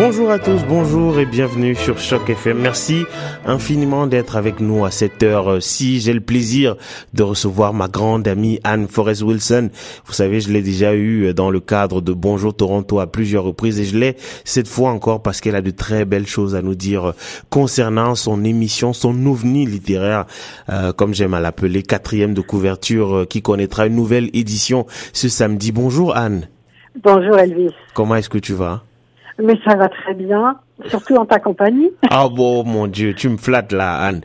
Bonjour à tous, bonjour et bienvenue sur Choc FM. Merci infiniment d'être avec nous à cette heure-ci. J'ai le plaisir de recevoir ma grande amie Anne Forrest Wilson. Vous savez, je l'ai déjà eu dans le cadre de Bonjour Toronto à plusieurs reprises et je l'ai cette fois encore parce qu'elle a de très belles choses à nous dire concernant son émission, son ovni littéraire, euh, comme j'aime à l'appeler, quatrième de couverture euh, qui connaîtra une nouvelle édition ce samedi. Bonjour Anne. Bonjour Elvis. Comment est-ce que tu vas? Mais ça va très bien, surtout en ta compagnie. Ah bon, mon Dieu, tu me flattes là, Anne.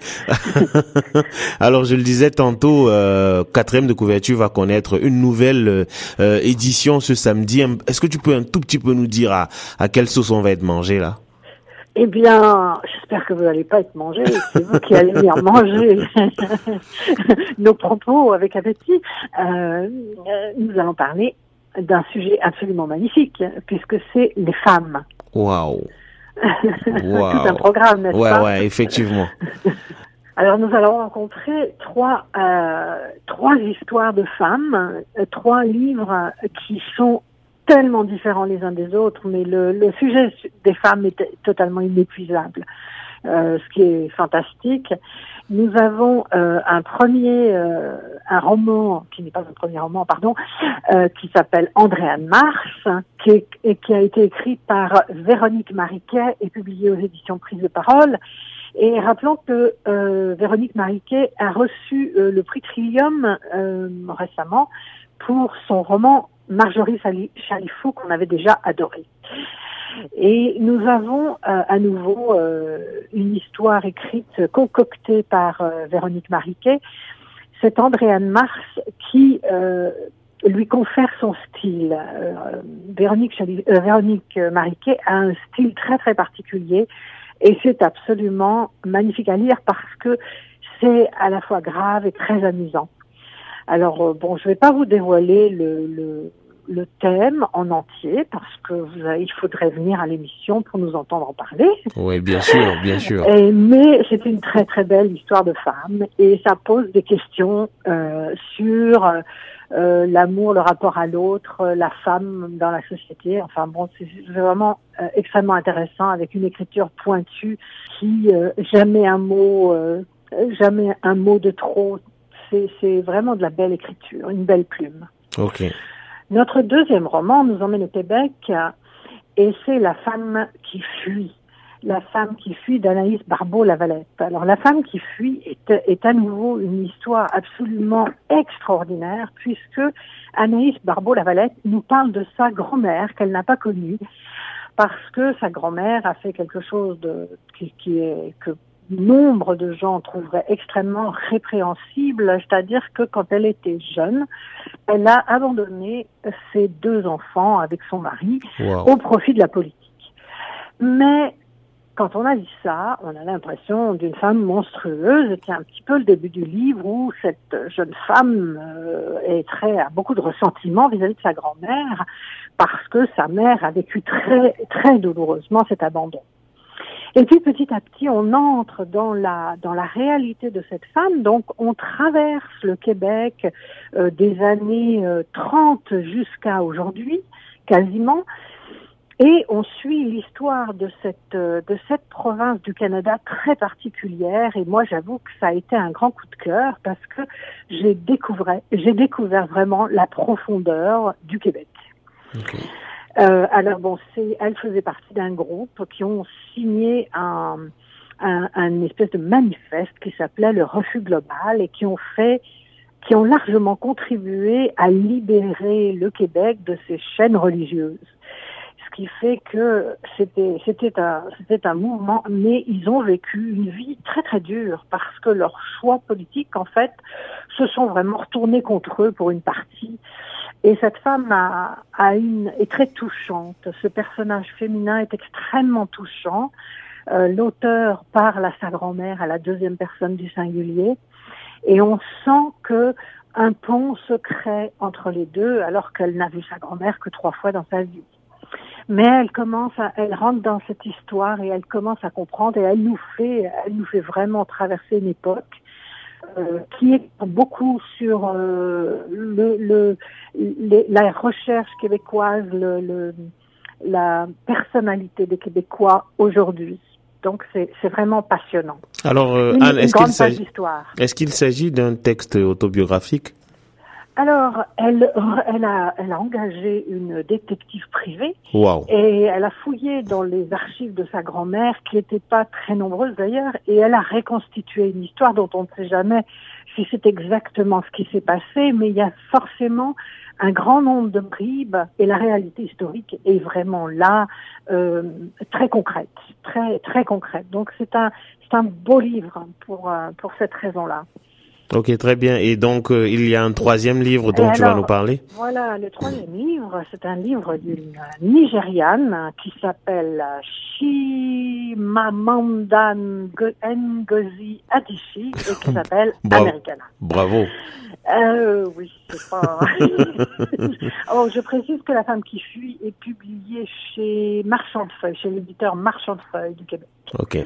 Alors, je le disais tantôt, euh, quatrième de couverture va connaître une nouvelle euh, édition ce samedi. Est-ce que tu peux un tout petit peu nous dire à, à quelle sauce on va être mangé là? Eh bien, j'espère que vous n'allez pas être mangé. C'est vous qui allez venir manger nos propos avec appétit. Euh, nous allons parler d'un sujet absolument magnifique, puisque c'est les femmes. Waouh wow. Tout un programme, n'est-ce ouais, pas Ouais, effectivement. Alors nous allons rencontrer trois euh, trois histoires de femmes, euh, trois livres qui sont tellement différents les uns des autres, mais le, le sujet des femmes est totalement inépuisable, euh, ce qui est fantastique. Nous avons euh, un premier, euh, un roman qui n'est pas un premier roman, pardon, euh, qui s'appelle Andréane Mars, qui, et qui a été écrit par Véronique Mariquet et publié aux éditions Prise de Parole. Et rappelons que euh, Véronique Mariquet a reçu euh, le prix Trillium euh, récemment pour son roman Marjorie Chalifou qu'on avait déjà adoré. Et nous avons euh, à nouveau euh, une histoire écrite, concoctée par euh, Véronique Mariquet. C'est Andréane Mars qui lui confère son style. Véronique, Véronique Mariquet a un style très très particulier et c'est absolument magnifique à lire parce que c'est à la fois grave et très amusant. Alors bon, je ne vais pas vous dévoiler le, le le thème en entier parce que vous avez, il faudrait venir à l'émission pour nous entendre en parler. Oui, bien sûr, bien sûr. Et, mais c'est une très très belle histoire de femme et ça pose des questions euh, sur euh, l'amour, le rapport à l'autre, la femme dans la société. Enfin bon, c'est vraiment euh, extrêmement intéressant avec une écriture pointue qui euh, jamais un mot, euh, jamais un mot de trop. C'est vraiment de la belle écriture, une belle plume. Ok. Notre deuxième roman nous emmène au Québec et c'est La femme qui fuit. La femme qui fuit d'Anaïs Barbeau-Lavalette. Alors la femme qui fuit est, à nouveau une histoire absolument extraordinaire puisque Anaïs Barbeau-Lavalette nous parle de sa grand-mère qu'elle n'a pas connue parce que sa grand-mère a fait quelque chose de, qui, qui est que nombre de gens trouveraient extrêmement répréhensible, c'est-à-dire que quand elle était jeune, elle a abandonné ses deux enfants avec son mari wow. au profit de la politique. Mais quand on a dit ça, on a l'impression d'une femme monstrueuse. C'est un petit peu le début du livre où cette jeune femme euh, est très a beaucoup de ressentiment vis-à-vis -vis de sa grand-mère parce que sa mère a vécu très très douloureusement cet abandon. Et puis petit à petit, on entre dans la dans la réalité de cette femme. Donc, on traverse le Québec euh, des années euh, 30 jusqu'à aujourd'hui, quasiment, et on suit l'histoire de cette euh, de cette province du Canada très particulière. Et moi, j'avoue que ça a été un grand coup de cœur parce que j'ai découvert j'ai découvert vraiment la profondeur du Québec. Euh, alors bon, c'est, elle faisait partie d'un groupe qui ont signé un, un, un espèce de manifeste qui s'appelait le refus global et qui ont fait, qui ont largement contribué à libérer le Québec de ces chaînes religieuses. Ce qui fait que c'était c'était un c'était un mouvement, mais ils ont vécu une vie très très dure parce que leurs choix politiques en fait se sont vraiment retournés contre eux pour une partie. Et cette femme a, a une, est très touchante. Ce personnage féminin est extrêmement touchant. Euh, L'auteur parle à sa grand-mère à la deuxième personne du singulier. Et on sent que un pont se crée entre les deux alors qu'elle n'a vu sa grand-mère que trois fois dans sa vie. Mais elle commence à, elle rentre dans cette histoire et elle commence à comprendre et elle nous fait, elle nous fait vraiment traverser une époque euh, qui est beaucoup sur euh, le, le, la recherche québécoise, le, le, la personnalité des Québécois aujourd'hui. Donc c'est vraiment passionnant. Alors Anne, est-ce qu'il s'agit est-ce qu'il s'agit d'un texte autobiographique? Alors, elle, elle, a, elle a engagé une détective privée wow. et elle a fouillé dans les archives de sa grand-mère, qui n'étaient pas très nombreuses d'ailleurs, et elle a reconstitué une histoire dont on ne sait jamais si c'est exactement ce qui s'est passé, mais il y a forcément un grand nombre de bribes et la réalité historique est vraiment là, euh, très concrète, très très concrète. Donc c'est un c'est un beau livre pour euh, pour cette raison-là. Ok, très bien. Et donc, euh, il y a un troisième livre dont tu vas nous parler? Voilà, le troisième livre, c'est un livre d'une Nigériane qui s'appelle Shimamandan Ngozi Adichie et qui s'appelle Americana. Bravo. Euh, oui, c'est pas... oh, je précise que La femme qui fuit est publiée chez Marchand de Feuilles, chez l'éditeur Marchand de Feuilles du Québec. Ok.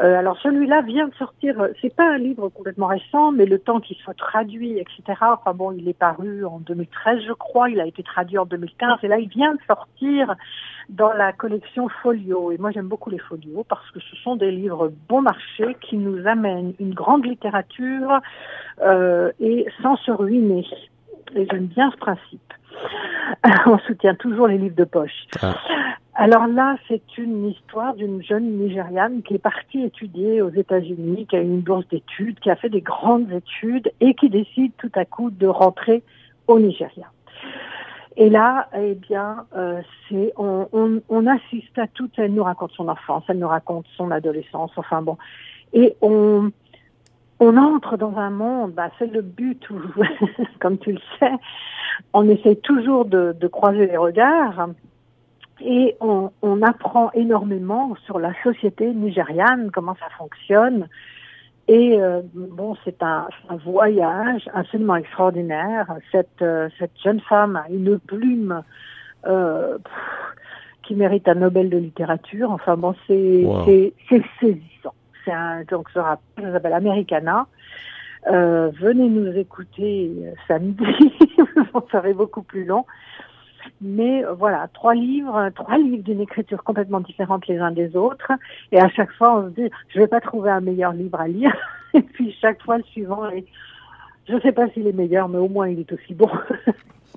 Euh, alors celui-là vient de sortir, euh, c'est pas un livre complètement récent, mais le temps qu'il soit traduit, etc. Enfin bon, il est paru en 2013, je crois, il a été traduit en 2015, et là il vient de sortir dans la collection Folio. Et moi j'aime beaucoup les Folios parce que ce sont des livres bon marché qui nous amènent une grande littérature euh, et sans se ruiner. Et j'aime bien ce principe. On soutient toujours les livres de poche. Ah. Alors là, c'est une histoire d'une jeune Nigériane qui est partie étudier aux États-Unis, qui a une bourse d'études, qui a fait des grandes études et qui décide tout à coup de rentrer au Nigeria. Et là, eh bien, euh, on, assiste à tout. Elle nous raconte son enfance, elle nous raconte son adolescence. Enfin bon, et on on entre dans un monde. Bah, c'est le but comme tu le sais, on essaie toujours de croiser les regards et on, on, apprend énormément sur la société nigériane, comment ça fonctionne. Et euh, bon, c'est un, un, voyage absolument extraordinaire. Cette, euh, cette jeune femme a une plume euh, qui mérite un Nobel de littérature. Enfin bon, c'est saisissant. C'est un donc ça s'appelle Americana. Euh, venez nous écouter samedi, ça serait beaucoup plus long. Mais euh, voilà, trois livres, trois livres d'une écriture complètement différente les uns des autres. Et à chaque fois, on se dit, je vais pas trouver un meilleur livre à lire. Et puis chaque fois, le suivant, est, je ne sais pas s'il est meilleur, mais au moins il est aussi bon.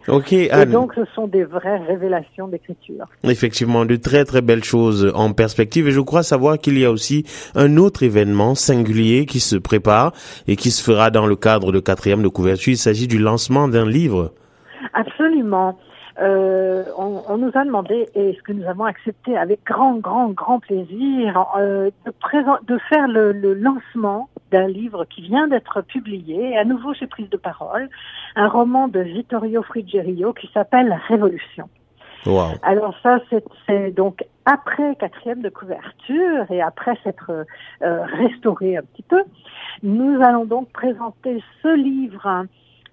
Ok, Anne. Et donc, ce sont des vraies révélations d'écriture. Effectivement, de très très belles choses en perspective. Et je crois savoir qu'il y a aussi un autre événement singulier qui se prépare et qui se fera dans le cadre de quatrième de couverture. Il s'agit du lancement d'un livre. Absolument. Euh, on, on, nous a demandé, et ce que nous avons accepté avec grand, grand, grand plaisir, euh, de, présent, de faire le, le lancement d'un livre qui vient d'être publié, à nouveau chez Prise de Parole, un roman de Vittorio Frigerio qui s'appelle Révolution. Wow. Alors ça, c'est donc après quatrième de couverture et après s'être euh, restauré un petit peu, nous allons donc présenter ce livre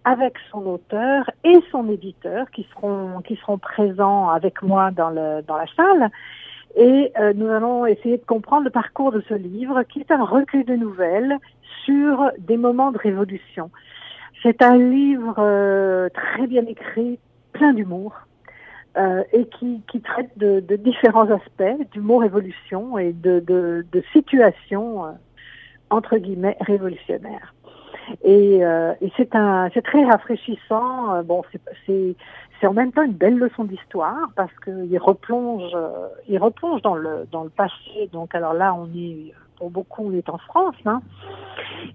avec son auteur et son éditeur qui seront qui seront présents avec moi dans le dans la salle et euh, nous allons essayer de comprendre le parcours de ce livre qui est un recueil de nouvelles sur des moments de révolution. C'est un livre euh, très bien écrit, plein d'humour. Euh, et qui, qui traite de, de différents aspects d'humour révolution et de, de, de situations entre guillemets révolutionnaires. Et, euh, et c'est un, c'est très rafraîchissant. Euh, bon, c'est, c'est, en même temps une belle leçon d'histoire parce qu'il replonge, euh, il replonge dans le dans le passé. Donc alors là, on est pour beaucoup, on est en France, hein.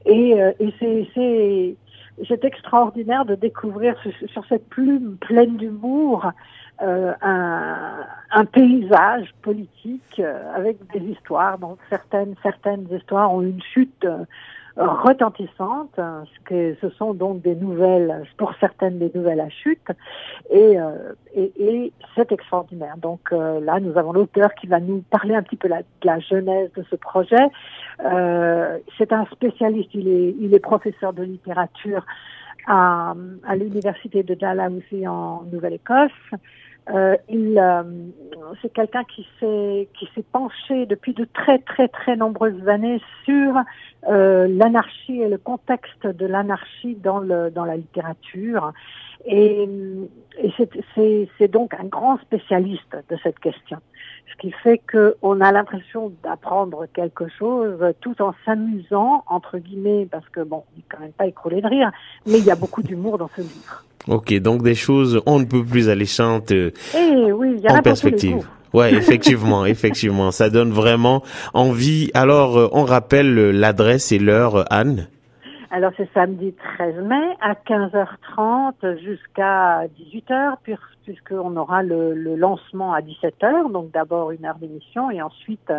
Et, et c'est, c'est c'est extraordinaire de découvrir sur cette plume pleine d'humour euh, un, un, paysage politique avec des histoires. Donc certaines certaines histoires ont une chute retentissantes, hein, que ce sont donc des nouvelles, pour certaines des nouvelles à chute, et, euh, et, et c'est extraordinaire. Donc euh, là, nous avons l'auteur qui va nous parler un petit peu la, de la genèse de ce projet. Euh, c'est un spécialiste, il est, il est professeur de littérature à, à l'université de Dalhousie en Nouvelle-Écosse. Euh, il, euh, c'est quelqu'un qui s'est qui s'est penché depuis de très très très nombreuses années sur euh, l'anarchie et le contexte de l'anarchie dans le dans la littérature. Et, et c'est, c'est donc un grand spécialiste de cette question. Ce qui fait qu'on a l'impression d'apprendre quelque chose tout en s'amusant, entre guillemets, parce que bon, il n'est quand même pas écroulé de rire, mais il y a beaucoup d'humour dans ce livre. Ok, donc des choses on ne peut plus alléchantes euh, Eh oui, y a en perspective. Ouais, effectivement, effectivement, ça donne vraiment envie. Alors, euh, on rappelle l'adresse et l'heure, Anne? Alors c'est samedi 13 mai à 15h30 jusqu'à 18h puisqu'on aura le, lancement à 17h, donc d'abord une heure d'émission et ensuite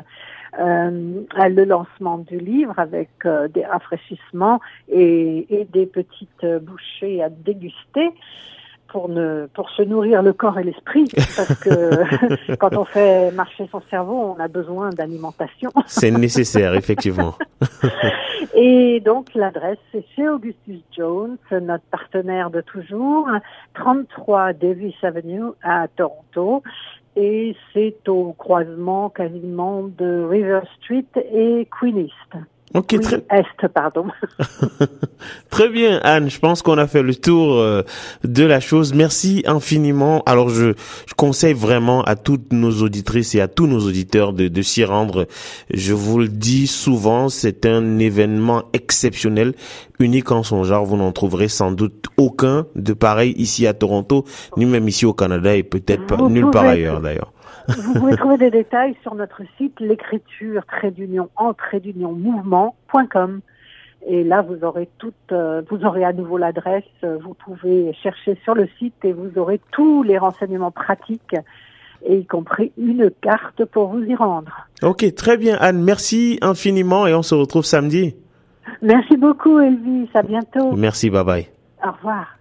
euh, le lancement du livre avec euh, des rafraîchissements et, des petites bouchées à déguster pour ne pour se nourrir le corps et l'esprit parce que quand on fait marcher son cerveau, on a besoin d'alimentation. C'est nécessaire effectivement. et donc l'adresse c'est chez Augustus Jones, notre partenaire de toujours, 33 Davis Avenue à Toronto et c'est au croisement quasiment de River Street et Queen East. Ok, très... Est, pardon. très bien, Anne. Je pense qu'on a fait le tour euh, de la chose. Merci infiniment. Alors, je, je, conseille vraiment à toutes nos auditrices et à tous nos auditeurs de, de s'y rendre. Je vous le dis souvent, c'est un événement exceptionnel, unique en son genre. Vous n'en trouverez sans doute aucun de pareil ici à Toronto, ni même ici au Canada et peut-être nulle part ailleurs d'ailleurs. Vous pouvez trouver des détails sur notre site l'écriture trait d'union en trait d'union mouvement.com. Et là, vous aurez tout, euh, vous aurez à nouveau l'adresse. Vous pouvez chercher sur le site et vous aurez tous les renseignements pratiques et y compris une carte pour vous y rendre. Ok, très bien, Anne. Merci infiniment et on se retrouve samedi. Merci beaucoup, Elvis. À bientôt. Merci, bye bye. Au revoir.